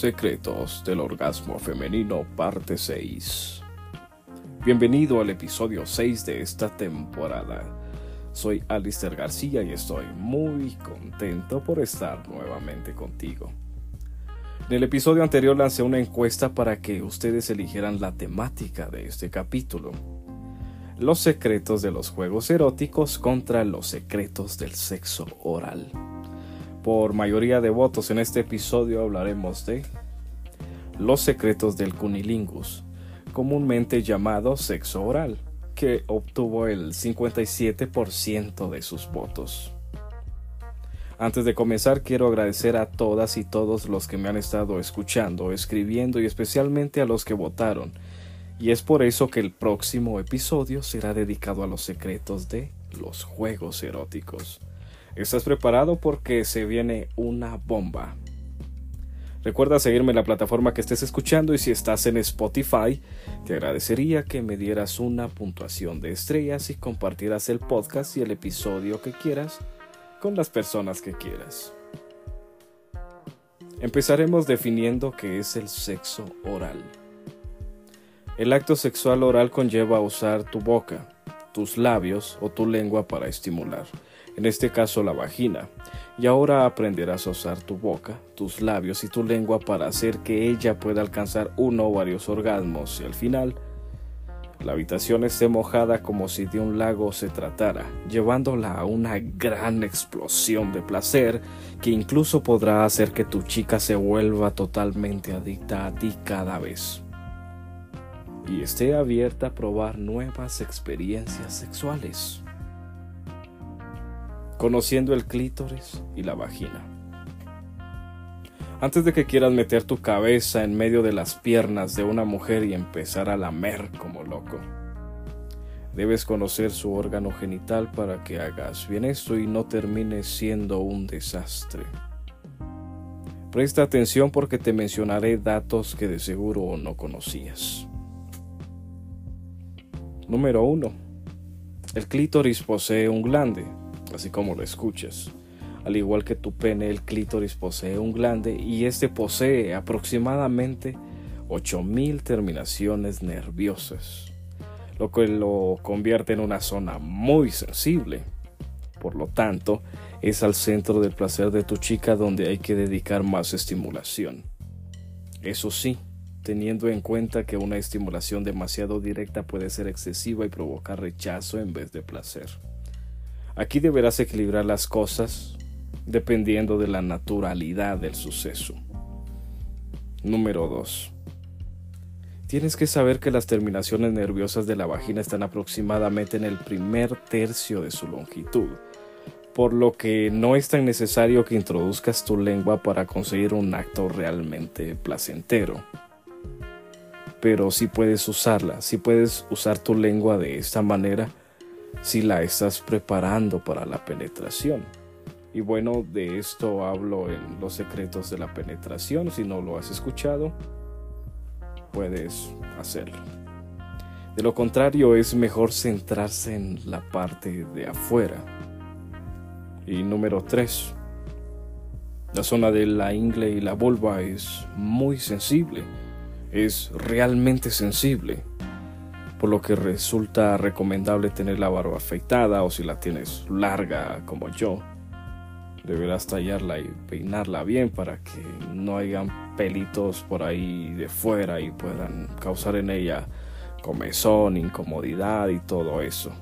Secretos del Orgasmo Femenino, parte 6. Bienvenido al episodio 6 de esta temporada. Soy Alistair García y estoy muy contento por estar nuevamente contigo. En el episodio anterior lancé una encuesta para que ustedes eligieran la temática de este capítulo. Los secretos de los juegos eróticos contra los secretos del sexo oral. Por mayoría de votos en este episodio hablaremos de los secretos del cunilingus, comúnmente llamado sexo oral, que obtuvo el 57% de sus votos. Antes de comenzar quiero agradecer a todas y todos los que me han estado escuchando, escribiendo y especialmente a los que votaron. Y es por eso que el próximo episodio será dedicado a los secretos de los juegos eróticos. ¿Estás preparado? Porque se viene una bomba. Recuerda seguirme en la plataforma que estés escuchando y si estás en Spotify, te agradecería que me dieras una puntuación de estrellas y compartieras el podcast y el episodio que quieras con las personas que quieras. Empezaremos definiendo qué es el sexo oral. El acto sexual oral conlleva usar tu boca, tus labios o tu lengua para estimular en este caso la vagina, y ahora aprenderás a usar tu boca, tus labios y tu lengua para hacer que ella pueda alcanzar uno o varios orgasmos. Y al final la habitación esté mojada como si de un lago se tratara, llevándola a una gran explosión de placer que incluso podrá hacer que tu chica se vuelva totalmente adicta a ti cada vez. Y esté abierta a probar nuevas experiencias sexuales conociendo el clítoris y la vagina. Antes de que quieras meter tu cabeza en medio de las piernas de una mujer y empezar a lamer como loco, debes conocer su órgano genital para que hagas bien esto y no termines siendo un desastre. Presta atención porque te mencionaré datos que de seguro no conocías. Número 1. El clítoris posee un glande, así como lo escuchas. Al igual que tu pene, el clítoris posee un glande y este posee aproximadamente 8000 terminaciones nerviosas, lo que lo convierte en una zona muy sensible. Por lo tanto, es al centro del placer de tu chica donde hay que dedicar más estimulación. Eso sí, teniendo en cuenta que una estimulación demasiado directa puede ser excesiva y provocar rechazo en vez de placer. Aquí deberás equilibrar las cosas dependiendo de la naturalidad del suceso. Número 2. Tienes que saber que las terminaciones nerviosas de la vagina están aproximadamente en el primer tercio de su longitud, por lo que no es tan necesario que introduzcas tu lengua para conseguir un acto realmente placentero. Pero si puedes usarla, si puedes usar tu lengua de esta manera, si la estás preparando para la penetración. Y bueno, de esto hablo en los secretos de la penetración. Si no lo has escuchado, puedes hacerlo. De lo contrario, es mejor centrarse en la parte de afuera. Y número 3. La zona de la ingle y la vulva es muy sensible. Es realmente sensible por lo que resulta recomendable tener la barba afeitada o si la tienes larga como yo, deberás tallarla y peinarla bien para que no hayan pelitos por ahí de fuera y puedan causar en ella comezón, incomodidad y todo eso.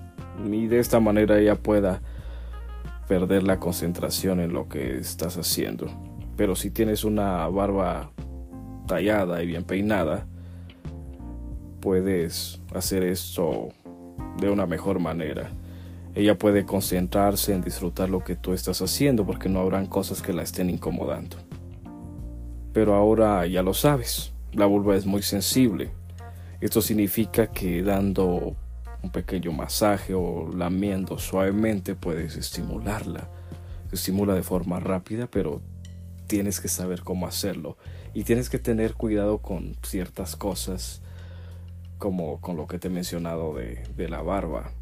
Y de esta manera ella pueda perder la concentración en lo que estás haciendo. Pero si tienes una barba tallada y bien peinada, puedes hacer esto de una mejor manera. Ella puede concentrarse en disfrutar lo que tú estás haciendo porque no habrán cosas que la estén incomodando. Pero ahora ya lo sabes, la vulva es muy sensible. Esto significa que dando un pequeño masaje o lamiendo suavemente puedes estimularla. Se estimula de forma rápida, pero tienes que saber cómo hacerlo y tienes que tener cuidado con ciertas cosas como con lo que te he mencionado de, de la barba.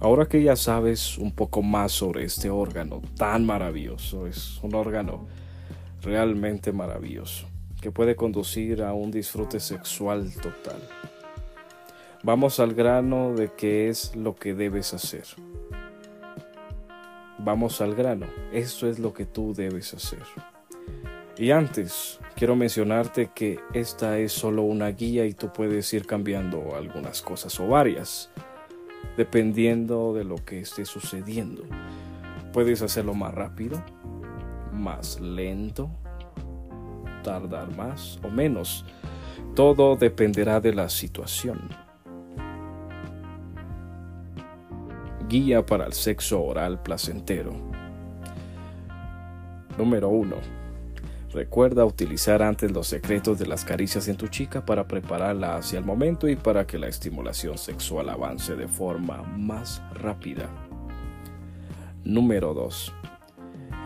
Ahora que ya sabes un poco más sobre este órgano tan maravilloso, es un órgano realmente maravilloso, que puede conducir a un disfrute sexual total. Vamos al grano de qué es lo que debes hacer. Vamos al grano, esto es lo que tú debes hacer. Y antes, quiero mencionarte que esta es solo una guía y tú puedes ir cambiando algunas cosas o varias, dependiendo de lo que esté sucediendo. Puedes hacerlo más rápido, más lento, tardar más o menos. Todo dependerá de la situación. Guía para el sexo oral placentero. Número 1. Recuerda utilizar antes los secretos de las caricias en tu chica para prepararla hacia el momento y para que la estimulación sexual avance de forma más rápida. Número 2.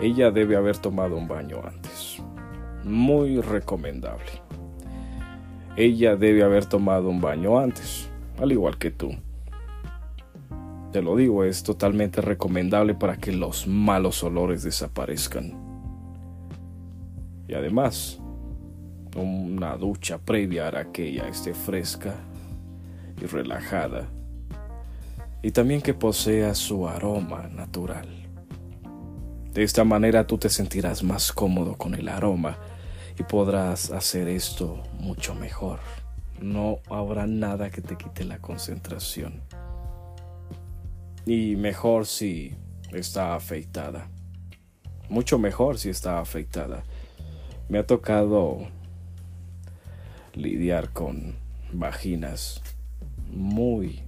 Ella debe haber tomado un baño antes. Muy recomendable. Ella debe haber tomado un baño antes, al igual que tú te lo digo, es totalmente recomendable para que los malos olores desaparezcan. Además, una ducha previa hará que ella esté fresca y relajada. Y también que posea su aroma natural. De esta manera tú te sentirás más cómodo con el aroma y podrás hacer esto mucho mejor. No habrá nada que te quite la concentración. Y mejor si está afeitada. Mucho mejor si está afeitada. Me ha tocado lidiar con vaginas muy,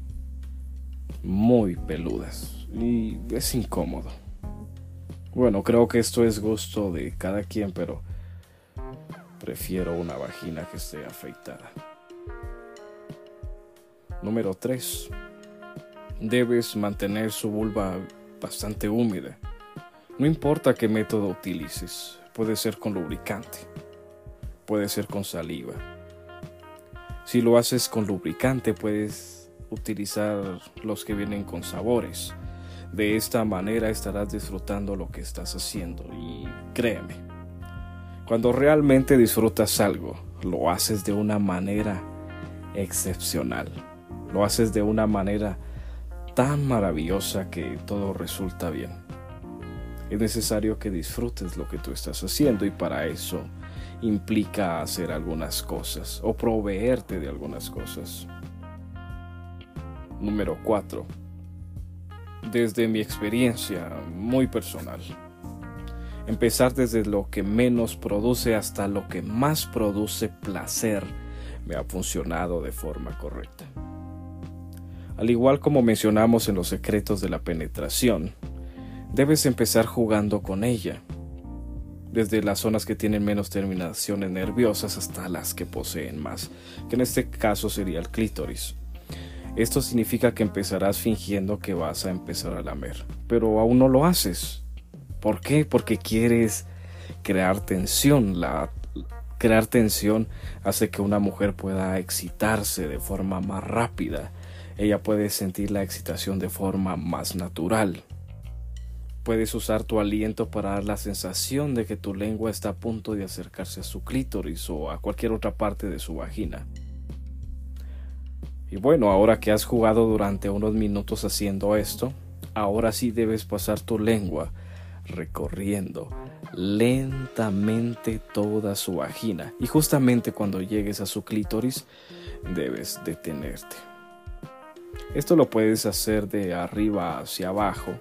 muy peludas. Y es incómodo. Bueno, creo que esto es gusto de cada quien, pero prefiero una vagina que esté afeitada. Número 3 debes mantener su vulva bastante húmeda. No importa qué método utilices, puede ser con lubricante, puede ser con saliva. Si lo haces con lubricante, puedes utilizar los que vienen con sabores. De esta manera estarás disfrutando lo que estás haciendo y créeme, cuando realmente disfrutas algo, lo haces de una manera excepcional. Lo haces de una manera tan maravillosa que todo resulta bien. Es necesario que disfrutes lo que tú estás haciendo y para eso implica hacer algunas cosas o proveerte de algunas cosas. Número 4. Desde mi experiencia muy personal. Empezar desde lo que menos produce hasta lo que más produce placer me ha funcionado de forma correcta. Al igual como mencionamos en los secretos de la penetración, debes empezar jugando con ella, desde las zonas que tienen menos terminaciones nerviosas hasta las que poseen más, que en este caso sería el clítoris. Esto significa que empezarás fingiendo que vas a empezar a lamer, pero aún no lo haces. ¿Por qué? Porque quieres crear tensión. La, crear tensión hace que una mujer pueda excitarse de forma más rápida ella puede sentir la excitación de forma más natural. Puedes usar tu aliento para dar la sensación de que tu lengua está a punto de acercarse a su clítoris o a cualquier otra parte de su vagina. Y bueno, ahora que has jugado durante unos minutos haciendo esto, ahora sí debes pasar tu lengua recorriendo lentamente toda su vagina y justamente cuando llegues a su clítoris debes detenerte. Esto lo puedes hacer de arriba hacia abajo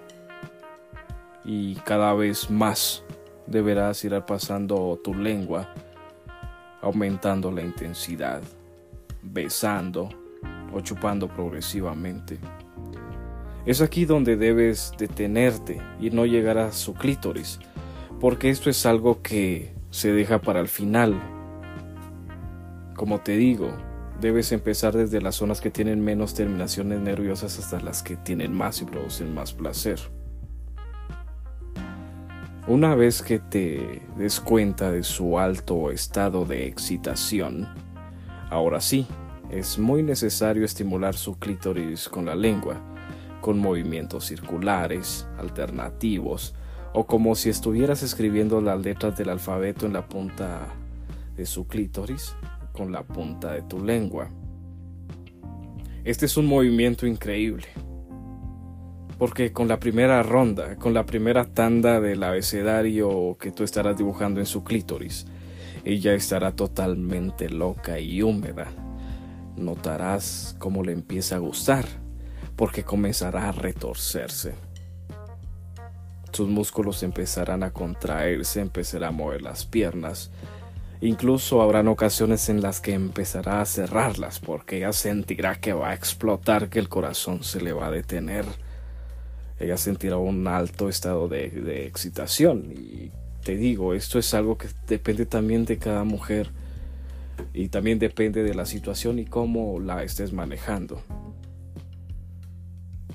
y cada vez más deberás ir pasando tu lengua, aumentando la intensidad, besando o chupando progresivamente. Es aquí donde debes detenerte y no llegar a su clítoris, porque esto es algo que se deja para el final. Como te digo, debes empezar desde las zonas que tienen menos terminaciones nerviosas hasta las que tienen más y producen más placer. Una vez que te des cuenta de su alto estado de excitación, ahora sí, es muy necesario estimular su clítoris con la lengua, con movimientos circulares, alternativos o como si estuvieras escribiendo las letras del alfabeto en la punta de su clítoris con la punta de tu lengua. Este es un movimiento increíble. Porque con la primera ronda, con la primera tanda del abecedario que tú estarás dibujando en su clítoris, ella estará totalmente loca y húmeda. Notarás cómo le empieza a gustar, porque comenzará a retorcerse. Sus músculos empezarán a contraerse, empezará a mover las piernas. Incluso habrán ocasiones en las que empezará a cerrarlas porque ella sentirá que va a explotar, que el corazón se le va a detener ella sentirá un alto estado de, excitación. Y te digo, esto es algo que depende también de cada mujer y también depende de la situación y cómo la estés manejando.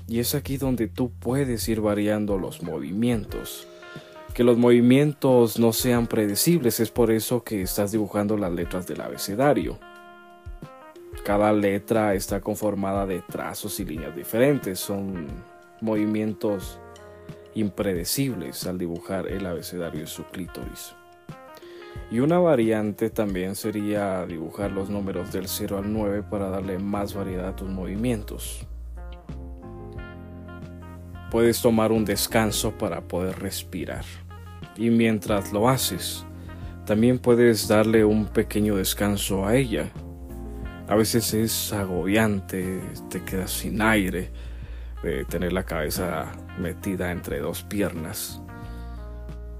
Y es aquí donde tú puedes ir variando los movimientos. Que los movimientos no sean predecibles, es por eso que estás dibujando las letras del abecedario. Cada letra está conformada de trazos y líneas diferentes, son movimientos impredecibles al dibujar el abecedario de su clítoris. Y una variante también sería dibujar los números del 0 al 9 para darle más variedad a tus movimientos. Puedes tomar un descanso para poder respirar. Y mientras lo haces, también puedes darle un pequeño descanso a ella. A veces es agobiante, te quedas sin aire, de tener la cabeza metida entre dos piernas.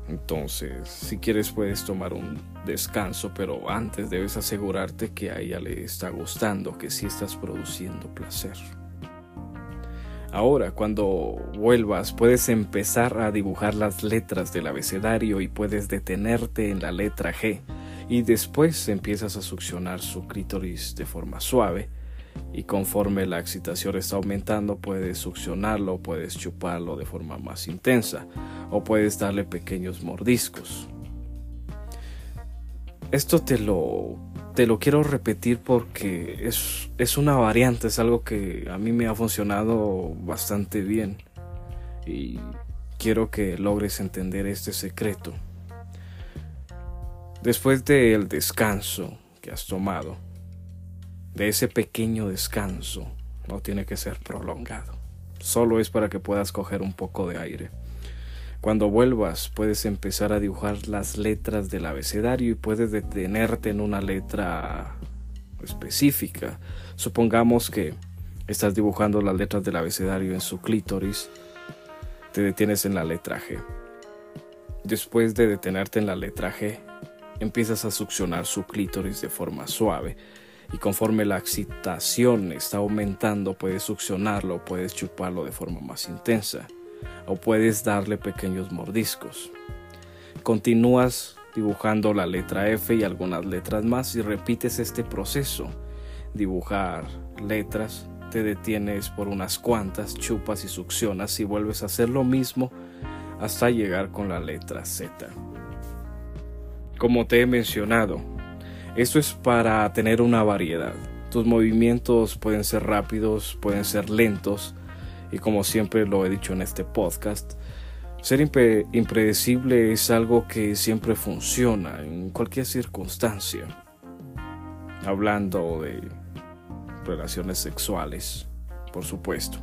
Entonces, si quieres puedes tomar un descanso, pero antes debes asegurarte que a ella le está gustando, que sí estás produciendo placer. Ahora, cuando vuelvas, puedes empezar a dibujar las letras del abecedario y puedes detenerte en la letra G y después empiezas a succionar su clítoris de forma suave y conforme la excitación está aumentando puedes succionarlo, puedes chuparlo de forma más intensa o puedes darle pequeños mordiscos. Esto te lo, te lo quiero repetir porque es, es una variante, es algo que a mí me ha funcionado bastante bien y quiero que logres entender este secreto. Después del descanso que has tomado, de ese pequeño descanso no tiene que ser prolongado. Solo es para que puedas coger un poco de aire. Cuando vuelvas puedes empezar a dibujar las letras del abecedario y puedes detenerte en una letra específica. Supongamos que estás dibujando las letras del abecedario en su clítoris, te detienes en la letra G. Después de detenerte en la letra G, empiezas a succionar su clítoris de forma suave y conforme la excitación está aumentando puedes succionarlo, puedes chuparlo de forma más intensa o puedes darle pequeños mordiscos. Continúas dibujando la letra F y algunas letras más y repites este proceso. Dibujar letras, te detienes por unas cuantas, chupas y succionas y vuelves a hacer lo mismo hasta llegar con la letra Z. Como te he mencionado, esto es para tener una variedad. Tus movimientos pueden ser rápidos, pueden ser lentos y como siempre lo he dicho en este podcast, ser impredecible es algo que siempre funciona en cualquier circunstancia. Hablando de relaciones sexuales, por supuesto.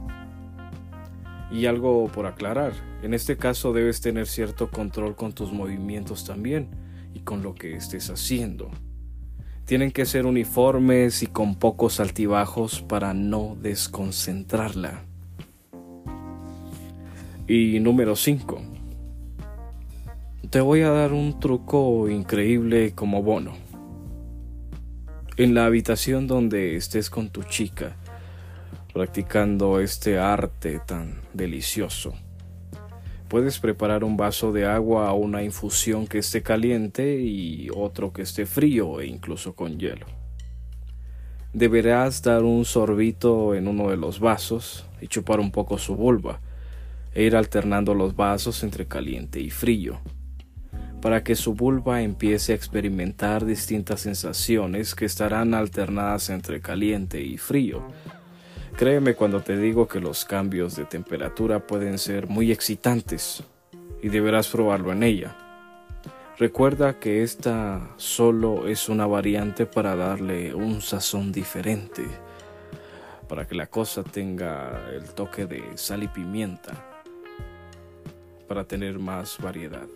Y algo por aclarar, en este caso debes tener cierto control con tus movimientos también y con lo que estés haciendo. Tienen que ser uniformes y con pocos altibajos para no desconcentrarla. Y número 5. Te voy a dar un truco increíble como bono. En la habitación donde estés con tu chica, practicando este arte tan delicioso Puedes preparar un vaso de agua o una infusión que esté caliente y otro que esté frío e incluso con hielo. Deberás dar un sorbito en uno de los vasos y chupar un poco su vulva e ir alternando los vasos entre caliente y frío para que su vulva empiece a experimentar distintas sensaciones que estarán alternadas entre caliente y frío Créeme cuando te digo que los cambios de temperatura pueden ser muy excitantes. y deberás probarlo en ella. Recuerda que esta solo es una variante para darle un sazón diferente, para que la cosa tenga el toque de sal y pimienta, para tener más variedad.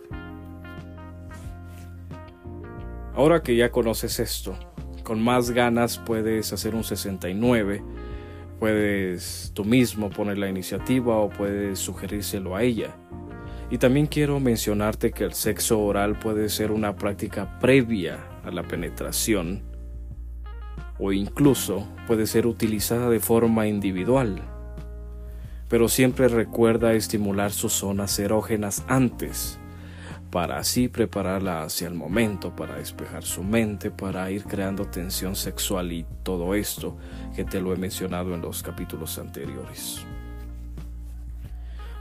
Ahora que ya conoces esto, con más ganas puedes hacer un 69, puedes tú mismo poner la iniciativa o puedes sugerírselo a ella. Y también quiero mencionarte que el sexo oral puede ser una práctica previa a la penetración o incluso puede ser utilizada de forma individual. Pero siempre recuerda estimular sus zonas erógenas antes, para así prepararla hacia el momento, para despejar su mente, para ir creando tensión sexual y todo esto que te lo he mencionado en los capítulos anteriores.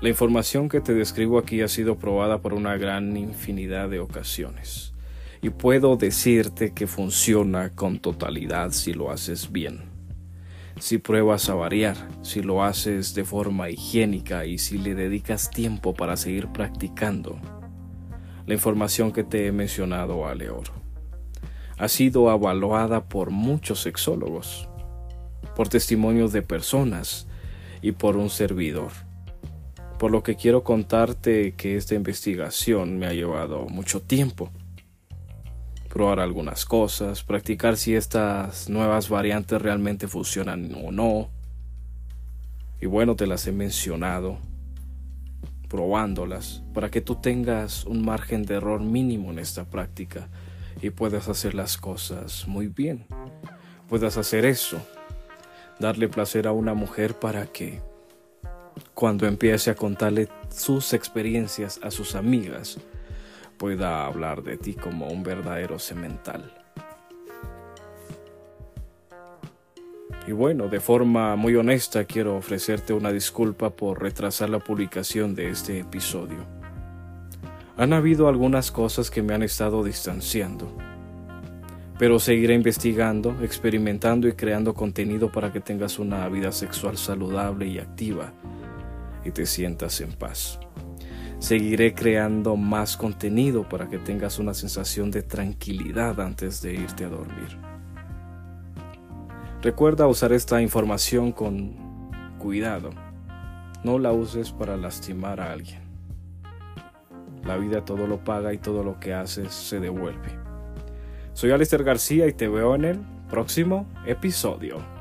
La información que te describo aquí ha sido probada por una gran infinidad de ocasiones y puedo decirte que funciona con totalidad si lo haces bien. Si pruebas a variar, si lo haces de forma higiénica y si le dedicas tiempo para seguir practicando. La información que te he mencionado vale oro. Ha sido evaluada por muchos sexólogos, por testimonios de personas y por un servidor por lo que quiero contarte que esta investigación me ha llevado mucho tiempo. Probar algunas cosas, practicar si estas nuevas variantes realmente funcionan o no. Y bueno, te las he mencionado, probándolas, para que tú tengas un margen de error mínimo en esta práctica y puedas hacer las cosas muy bien. Puedas hacer eso, darle placer a una mujer para que cuando empiece a contarle sus experiencias a sus amigas, pueda hablar de ti como un verdadero semental. Y bueno, de forma muy honesta quiero ofrecerte una disculpa por retrasar la publicación de este episodio. Han habido algunas cosas que me han estado distanciando, pero seguiré investigando, experimentando y creando contenido para que tengas una vida sexual saludable y activa y te sientas en paz. Seguiré creando más contenido para que tengas una sensación de tranquilidad antes de irte a dormir. Recuerda usar esta información con cuidado. No la uses para lastimar a alguien. La vida todo lo paga y todo lo que haces se devuelve. Soy Alistair García y te veo en el próximo episodio.